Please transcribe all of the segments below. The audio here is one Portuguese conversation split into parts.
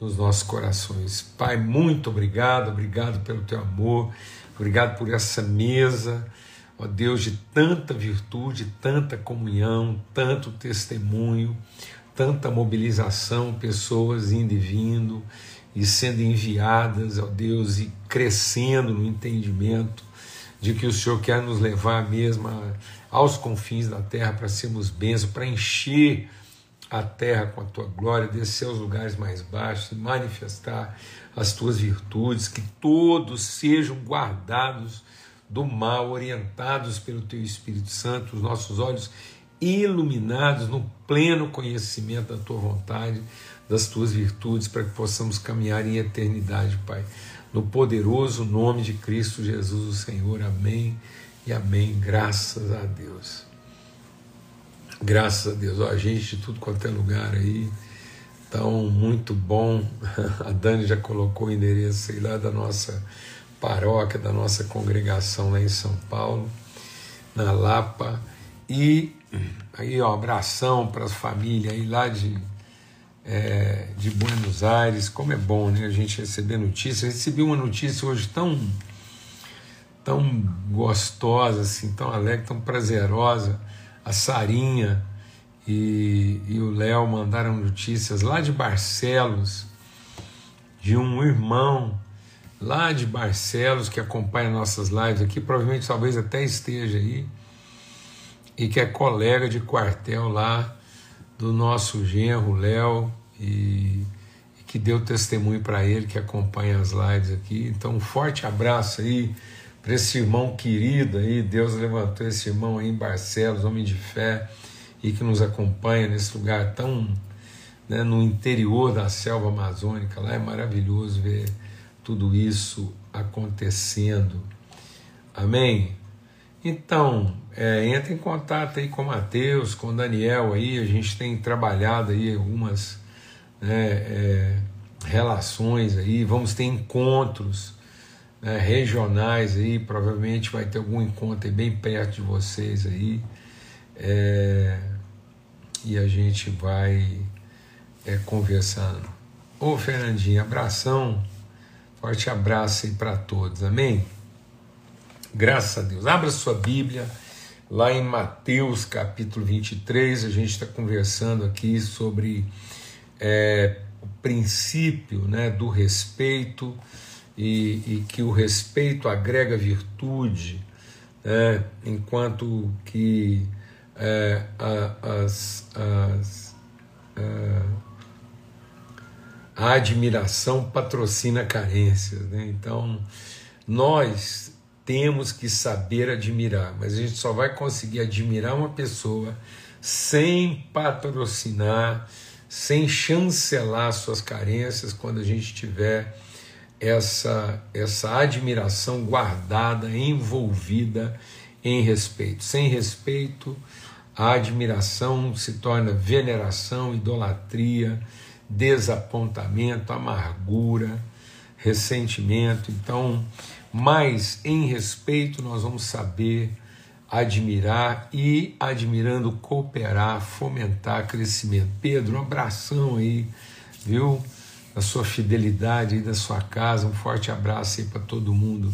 nos nossos corações. Pai, muito obrigado, obrigado pelo teu amor, obrigado por essa mesa, ó Deus, de tanta virtude, tanta comunhão, tanto testemunho, tanta mobilização, pessoas indo e vindo e sendo enviadas, ó Deus, e crescendo no entendimento de que o Senhor quer nos levar mesmo aos confins da terra para sermos bênçãos, para encher a terra com a tua glória, descer aos lugares mais baixos e manifestar as tuas virtudes, que todos sejam guardados do mal, orientados pelo teu Espírito Santo, os nossos olhos iluminados no pleno conhecimento da tua vontade, das tuas virtudes, para que possamos caminhar em eternidade, Pai. No poderoso nome de Cristo Jesus, o Senhor. Amém e amém. Graças a Deus. Graças a Deus. Ó, a gente de tudo quanto é lugar aí. Então, muito bom. A Dani já colocou o endereço aí lá da nossa paróquia, da nossa congregação lá em São Paulo, na Lapa. E aí, ó, abração para as famílias aí lá de, é, de Buenos Aires. Como é bom, né? A gente receber notícias. Eu recebi uma notícia hoje tão, tão gostosa, assim, tão alegre, tão prazerosa a Sarinha e, e o Léo mandaram notícias lá de Barcelos, de um irmão lá de Barcelos que acompanha nossas lives aqui, provavelmente talvez até esteja aí, e que é colega de quartel lá do nosso genro Léo e, e que deu testemunho para ele que acompanha as lives aqui. Então, um forte abraço aí para esse irmão querido aí, Deus levantou esse irmão aí em Barcelos, homem de fé, e que nos acompanha nesse lugar tão né, no interior da selva amazônica. Lá é maravilhoso ver tudo isso acontecendo. Amém? Então, é, entre em contato aí com Mateus, com Daniel aí, a gente tem trabalhado aí algumas né, é, relações aí, vamos ter encontros né, regionais aí, provavelmente vai ter algum encontro bem perto de vocês aí. É, e a gente vai é, conversando. Ô Fernandinho, abração, forte abraço aí para todos, amém? Graças a Deus. Abra sua Bíblia, lá em Mateus capítulo 23, a gente está conversando aqui sobre é, o princípio né, do respeito e, e que o respeito agrega virtude, né, enquanto que é, a, as, as, a, a, admiração patrocina carências. Né? Então, nós temos que saber admirar, mas a gente só vai conseguir admirar uma pessoa sem patrocinar, sem chancelar suas carências quando a gente tiver essa, essa admiração guardada, envolvida em respeito. Sem respeito, a admiração se torna veneração, idolatria, desapontamento, amargura, ressentimento. Então, mas em respeito nós vamos saber admirar e, admirando, cooperar, fomentar crescimento. Pedro, um abração aí, viu? Da sua fidelidade e da sua casa. Um forte abraço aí para todo mundo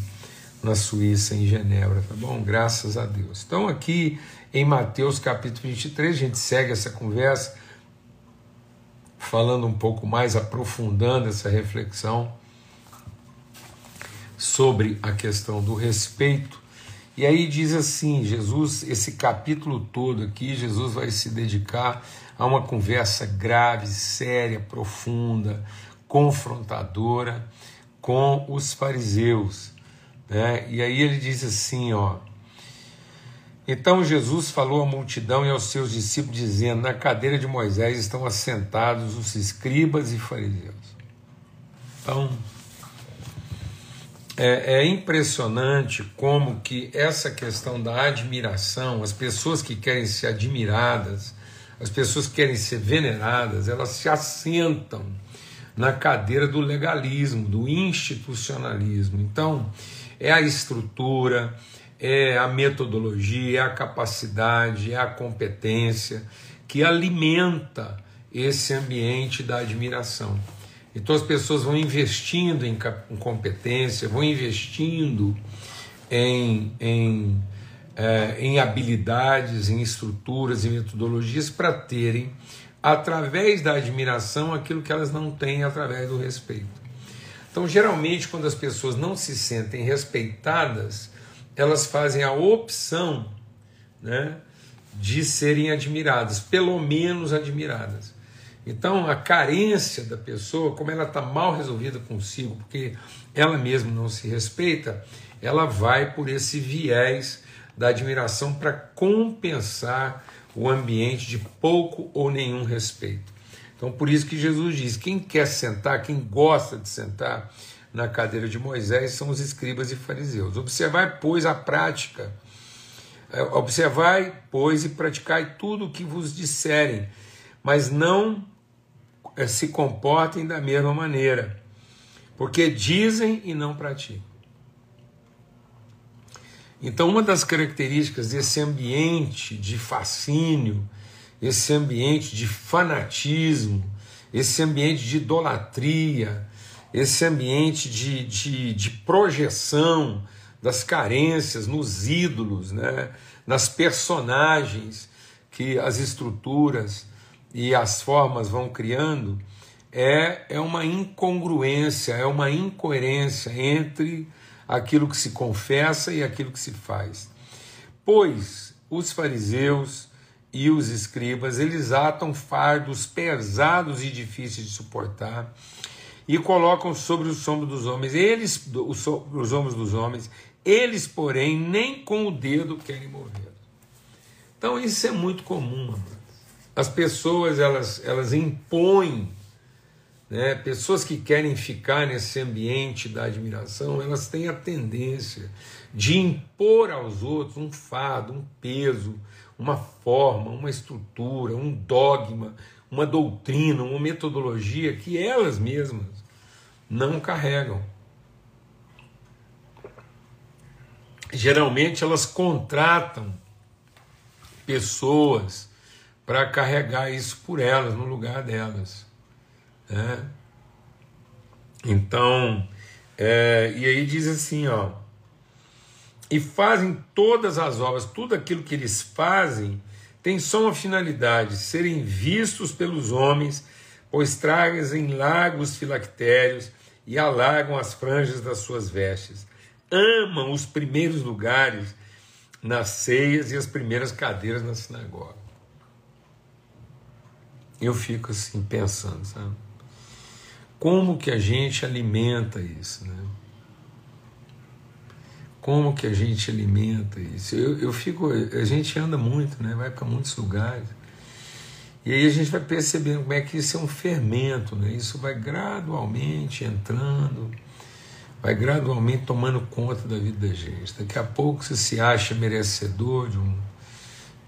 na Suíça, em Genebra, tá bom? Graças a Deus. Então, aqui em Mateus capítulo 23, a gente segue essa conversa, falando um pouco mais, aprofundando essa reflexão sobre a questão do respeito. E aí diz assim: Jesus, esse capítulo todo aqui, Jesus vai se dedicar a uma conversa grave, séria, profunda, confrontadora com os fariseus. Né? E aí ele diz assim: ó. Então Jesus falou à multidão e aos seus discípulos, dizendo: Na cadeira de Moisés estão assentados os escribas e fariseus. Então, é, é, impressionante como que essa questão da admiração, as pessoas que querem ser admiradas, as pessoas que querem ser veneradas, elas se assentam na cadeira do legalismo, do institucionalismo. Então, é a estrutura, é a metodologia, é a capacidade, é a competência que alimenta esse ambiente da admiração. Então as pessoas vão investindo em competência, vão investindo em, em, é, em habilidades, em estruturas e metodologias para terem, através da admiração, aquilo que elas não têm através do respeito. Então, geralmente, quando as pessoas não se sentem respeitadas, elas fazem a opção né, de serem admiradas, pelo menos admiradas. Então, a carência da pessoa, como ela está mal resolvida consigo, porque ela mesma não se respeita, ela vai por esse viés da admiração para compensar o ambiente de pouco ou nenhum respeito. Então, por isso que Jesus diz: quem quer sentar, quem gosta de sentar na cadeira de Moisés são os escribas e fariseus. Observai, pois, a prática. É, observai, pois, e praticai tudo o que vos disserem, mas não é, se comportem da mesma maneira, porque dizem e não praticam. Então, uma das características desse ambiente de fascínio, esse ambiente de fanatismo, esse ambiente de idolatria, esse ambiente de, de, de projeção das carências nos ídolos, né? nas personagens que as estruturas e as formas vão criando, é, é uma incongruência, é uma incoerência entre aquilo que se confessa e aquilo que se faz. Pois os fariseus e os escribas, eles atam fardos pesados e difíceis de suportar e colocam sobre os ombros dos homens, eles, os, os ombros dos homens, eles, porém, nem com o dedo querem mover. Então isso é muito comum. As pessoas elas, elas impõem, né? pessoas que querem ficar nesse ambiente da admiração, elas têm a tendência de impor aos outros um fardo, um peso, uma forma, uma estrutura, um dogma, uma doutrina, uma metodologia que elas mesmas não carregam. Geralmente elas contratam pessoas para carregar isso por elas, no lugar delas. Né? Então, é, e aí diz assim, ó, e fazem todas as obras, tudo aquilo que eles fazem tem só uma finalidade: serem vistos pelos homens, pois trazem largos filactérios e alargam as franjas das suas vestes. Amam os primeiros lugares nas ceias e as primeiras cadeiras na sinagoga eu fico assim pensando, sabe? Como que a gente alimenta isso, né? Como que a gente alimenta isso? Eu, eu fico, a gente anda muito, né? Vai para muitos lugares. E aí a gente vai percebendo como é que isso é um fermento, né? Isso vai gradualmente entrando, vai gradualmente tomando conta da vida da gente. Daqui a pouco você se acha merecedor de um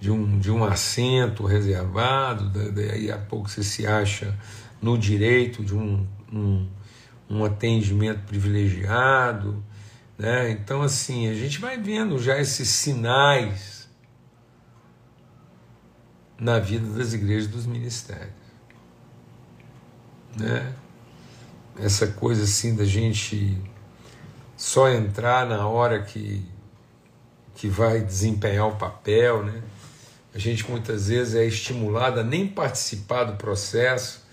de um, de um assento reservado, daí a pouco você se acha no direito de um, um, um atendimento privilegiado. Né? Então, assim, a gente vai vendo já esses sinais na vida das igrejas dos ministérios. Né? Essa coisa assim da gente só entrar na hora que, que vai desempenhar o papel, né? A gente muitas vezes é estimulado a nem participar do processo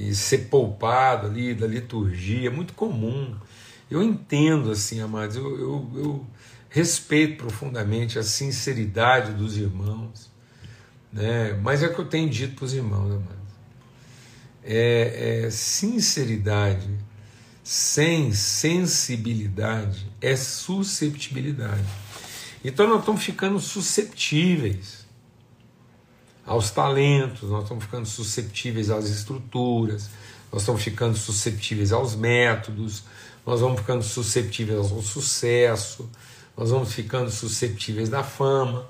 e ser poupado ali da liturgia, é muito comum. Eu entendo, assim, amados, eu, eu, eu respeito profundamente a sinceridade dos irmãos, né? mas é o que eu tenho dito para os irmãos, amados. É, é, sinceridade sem sensibilidade é susceptibilidade. Então nós estamos ficando susceptíveis aos talentos, nós estamos ficando susceptíveis às estruturas, nós estamos ficando susceptíveis aos métodos, nós vamos ficando susceptíveis ao sucesso, nós vamos ficando susceptíveis da fama.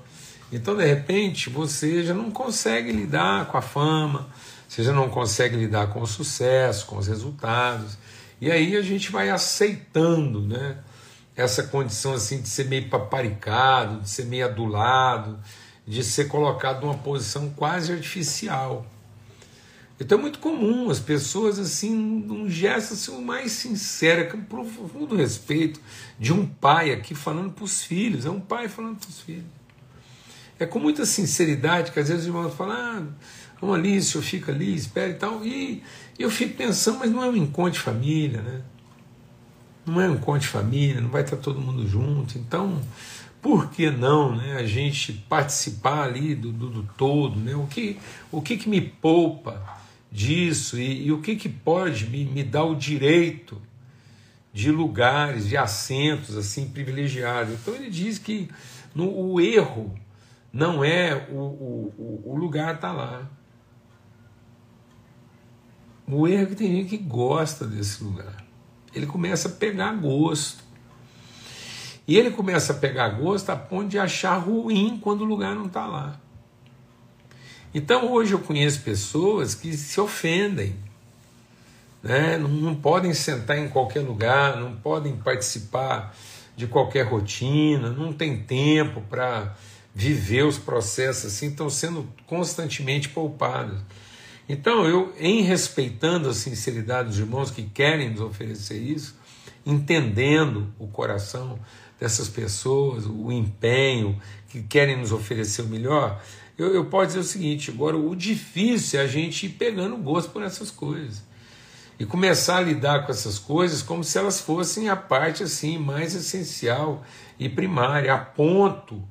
Então, de repente, você já não consegue lidar com a fama, você já não consegue lidar com o sucesso, com os resultados. E aí a gente vai aceitando, né? Essa condição assim de ser meio paparicado, de ser meio adulado, de ser colocado numa posição quase artificial. Então é muito comum as pessoas, assim, num gesto assim, mais sincero, com profundo respeito de um pai aqui falando para os filhos, é um pai falando para os filhos. É com muita sinceridade que às vezes os irmãos falam, ah, vamos ali, o senhor fica ali, espera e tal. E eu fico pensando, mas não é um encontro de família, né? Não é um encontro de família, não vai estar todo mundo junto. Então, por que não né, a gente participar ali do, do, do todo? Né? O, que, o que, que me poupa disso e, e o que, que pode me, me dar o direito de lugares, de assentos assim privilegiados? Então ele diz que no, o erro não é o, o, o lugar tá lá. O erro é que tem gente que gosta desse lugar. Ele começa a pegar gosto. E ele começa a pegar gosto a ponto de achar ruim quando o lugar não está lá. Então hoje eu conheço pessoas que se ofendem, né? não, não podem sentar em qualquer lugar, não podem participar de qualquer rotina, não tem tempo para viver os processos assim, estão sendo constantemente poupados. Então, eu, em respeitando a sinceridade dos irmãos que querem nos oferecer isso, entendendo o coração dessas pessoas, o empenho, que querem nos oferecer o melhor, eu, eu posso dizer o seguinte: agora, o difícil é a gente ir pegando gosto por essas coisas. E começar a lidar com essas coisas como se elas fossem a parte assim mais essencial e primária, a ponto,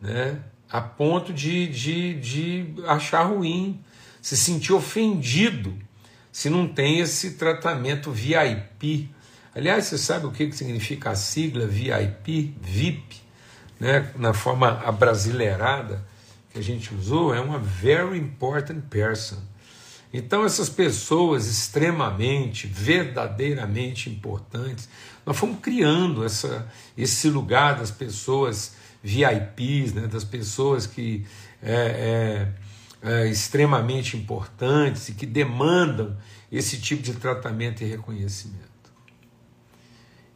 né, a ponto de, de, de achar ruim, se sentir ofendido se não tem esse tratamento VIP Aliás, você sabe o que significa a sigla VIP, VIP, né? na forma abrasileirada que a gente usou, é uma very important person. Então, essas pessoas extremamente, verdadeiramente importantes, nós fomos criando essa, esse lugar das pessoas VIPs, né, das pessoas que é, é, é, extremamente importantes e que demandam esse tipo de tratamento e reconhecimento.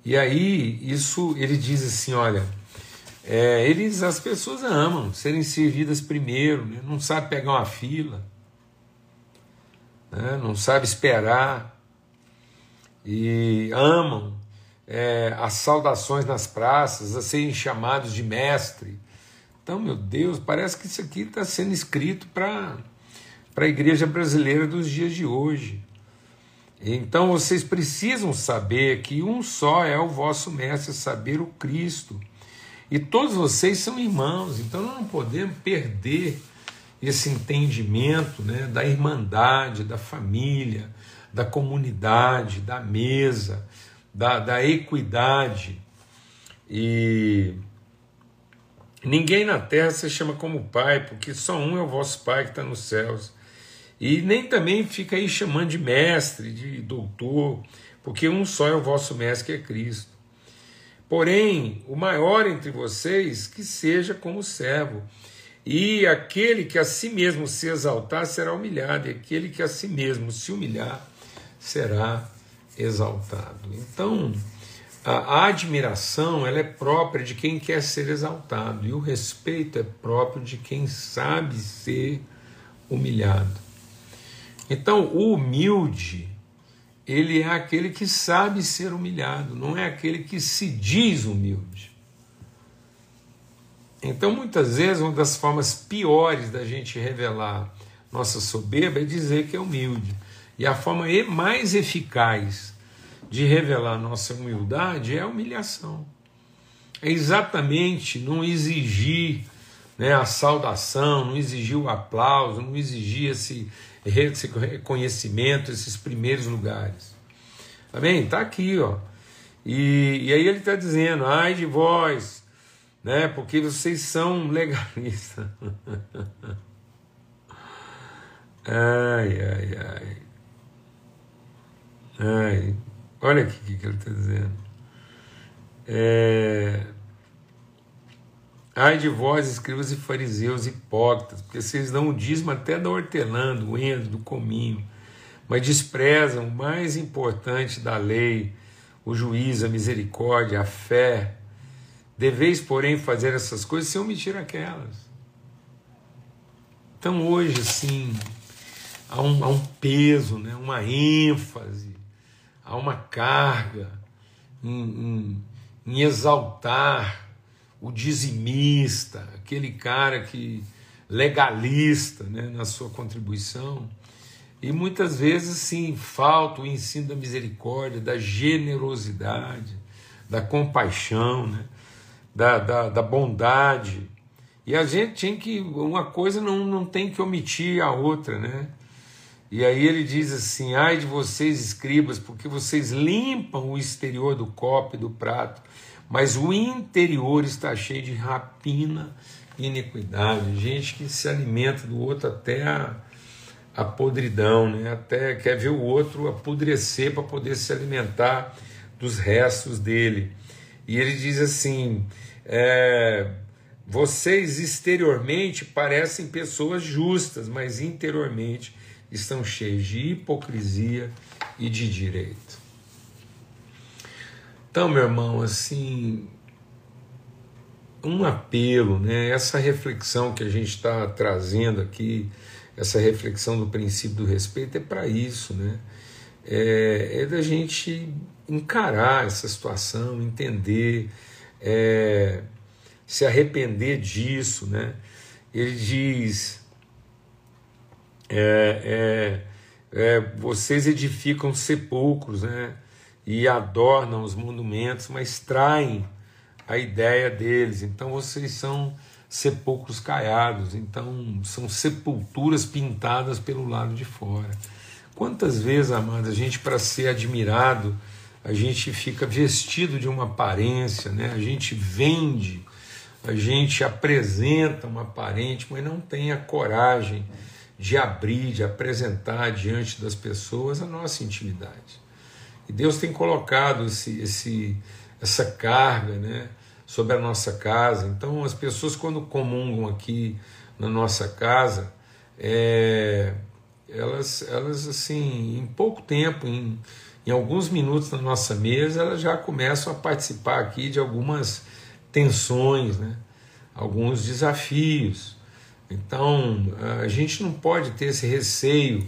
E aí, isso ele diz assim: olha, é, eles, as pessoas amam serem servidas primeiro, né? não sabe pegar uma fila, né? não sabe esperar, e amam é, as saudações nas praças, a serem chamados de mestre. Então, meu Deus, parece que isso aqui está sendo escrito para a igreja brasileira dos dias de hoje. Então vocês precisam saber que um só é o vosso mestre, saber o Cristo. E todos vocês são irmãos, então nós não podemos perder esse entendimento né, da irmandade, da família, da comunidade, da mesa, da, da equidade. E ninguém na terra se chama como Pai, porque só um é o vosso Pai que está nos céus. E nem também fica aí chamando de mestre, de doutor, porque um só é o vosso mestre, que é Cristo. Porém, o maior entre vocês que seja como servo, e aquele que a si mesmo se exaltar será humilhado, e aquele que a si mesmo se humilhar será exaltado. Então, a admiração ela é própria de quem quer ser exaltado, e o respeito é próprio de quem sabe ser humilhado. Então, o humilde, ele é aquele que sabe ser humilhado, não é aquele que se diz humilde. Então, muitas vezes, uma das formas piores da gente revelar nossa soberba é dizer que é humilde. E a forma mais eficaz de revelar nossa humildade é a humilhação. É exatamente não exigir né, a saudação, não exigir o aplauso, não exigir esse, reconhecimento, esses primeiros lugares. Amém? Está aqui, ó. E, e aí ele está dizendo, ai de vós, né? Porque vocês são legalistas. ai, ai, ai. Ai, olha aqui o que ele está dizendo. É, Ai de vós, escribas e fariseus hipócritas, porque vocês dão o dízimo até da hortelã, do endo, do cominho, mas desprezam o mais importante da lei, o juízo, a misericórdia, a fé. Deveis, porém, fazer essas coisas sem omitir aquelas. Então, hoje, sim, há um, há um peso, né? uma ênfase, há uma carga em, em, em exaltar o dizimista, aquele cara que legalista né, na sua contribuição. E muitas vezes, sim, falta o ensino da misericórdia, da generosidade, da compaixão, né, da, da, da bondade. E a gente tem que. Uma coisa não, não tem que omitir a outra, né? E aí ele diz assim: ai de vocês, escribas, porque vocês limpam o exterior do copo e do prato, mas o interior está cheio de rapina e iniquidade. Gente que se alimenta do outro até a, a podridão, né? até quer ver o outro apodrecer para poder se alimentar dos restos dele. E ele diz assim: é, vocês exteriormente parecem pessoas justas, mas interiormente estão cheios de hipocrisia e de direito. Então, meu irmão, assim, um apelo, né? essa reflexão que a gente está trazendo aqui, essa reflexão do princípio do respeito é para isso, né? É, é, da gente encarar essa situação, entender, é, se arrepender disso, né? Ele diz: é, é, é vocês edificam sepulcros, né? e adornam os monumentos, mas traem a ideia deles. Então vocês são sepulcros caiados, então são sepulturas pintadas pelo lado de fora. Quantas vezes, amados, a gente, para ser admirado, a gente fica vestido de uma aparência, né? a gente vende, a gente apresenta uma aparente, mas não tem a coragem de abrir, de apresentar diante das pessoas a nossa intimidade. E Deus tem colocado esse, esse, essa carga né, sobre a nossa casa. Então, as pessoas, quando comungam aqui na nossa casa, é, elas, elas, assim, em pouco tempo, em, em alguns minutos na nossa mesa, elas já começam a participar aqui de algumas tensões, né, alguns desafios. Então, a gente não pode ter esse receio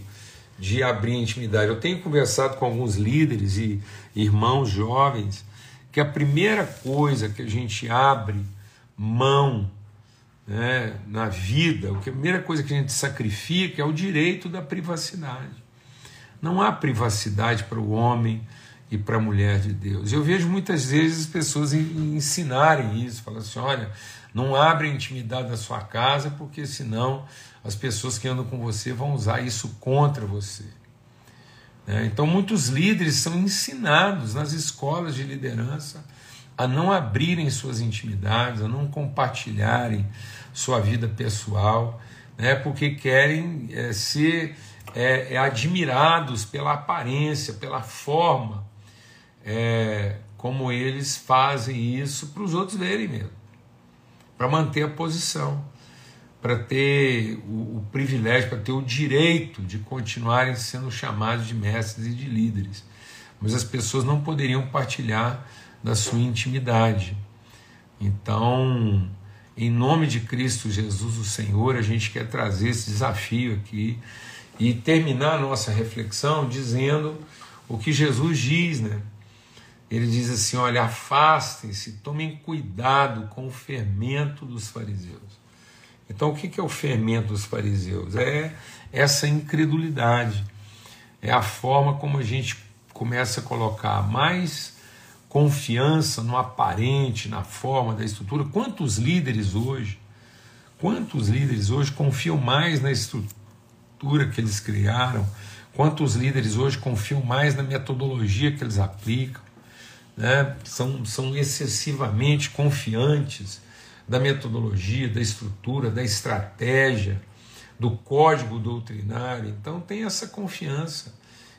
de abrir intimidade. Eu tenho conversado com alguns líderes e irmãos jovens que a primeira coisa que a gente abre mão né, na vida, a primeira coisa que a gente sacrifica é o direito da privacidade. Não há privacidade para o homem e para a mulher de Deus. Eu vejo muitas vezes as pessoas ensinarem isso, falando assim: olha, não abre a intimidade da sua casa, porque senão as pessoas que andam com você vão usar isso contra você. Né? Então, muitos líderes são ensinados nas escolas de liderança a não abrirem suas intimidades, a não compartilharem sua vida pessoal, né? porque querem é, ser é, é, admirados pela aparência, pela forma é, como eles fazem isso para os outros verem mesmo, para manter a posição para ter o, o privilégio, para ter o direito de continuarem sendo chamados de mestres e de líderes. Mas as pessoas não poderiam partilhar da sua intimidade. Então, em nome de Cristo Jesus, o Senhor, a gente quer trazer esse desafio aqui e terminar a nossa reflexão dizendo o que Jesus diz, né? Ele diz assim: olha, afastem-se, tomem cuidado com o fermento dos fariseus. Então, o que é o fermento dos fariseus? É essa incredulidade, é a forma como a gente começa a colocar mais confiança no aparente, na forma da estrutura. Quantos líderes hoje, quantos líderes hoje confiam mais na estrutura que eles criaram? Quantos líderes hoje confiam mais na metodologia que eles aplicam? Né? São, são excessivamente confiantes da metodologia, da estrutura, da estratégia, do código doutrinário. Então, tem essa confiança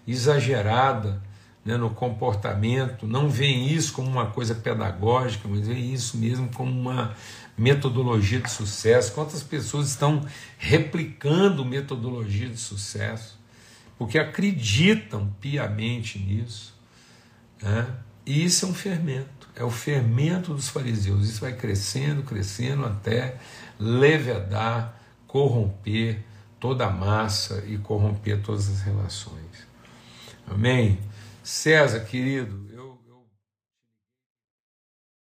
exagerada né, no comportamento, não veem isso como uma coisa pedagógica, mas veem isso mesmo como uma metodologia de sucesso. Quantas pessoas estão replicando metodologia de sucesso porque acreditam piamente nisso? Né? E isso é um fermento é o fermento dos fariseus. Isso vai crescendo, crescendo até levedar, corromper toda a massa e corromper todas as relações. Amém? César, querido,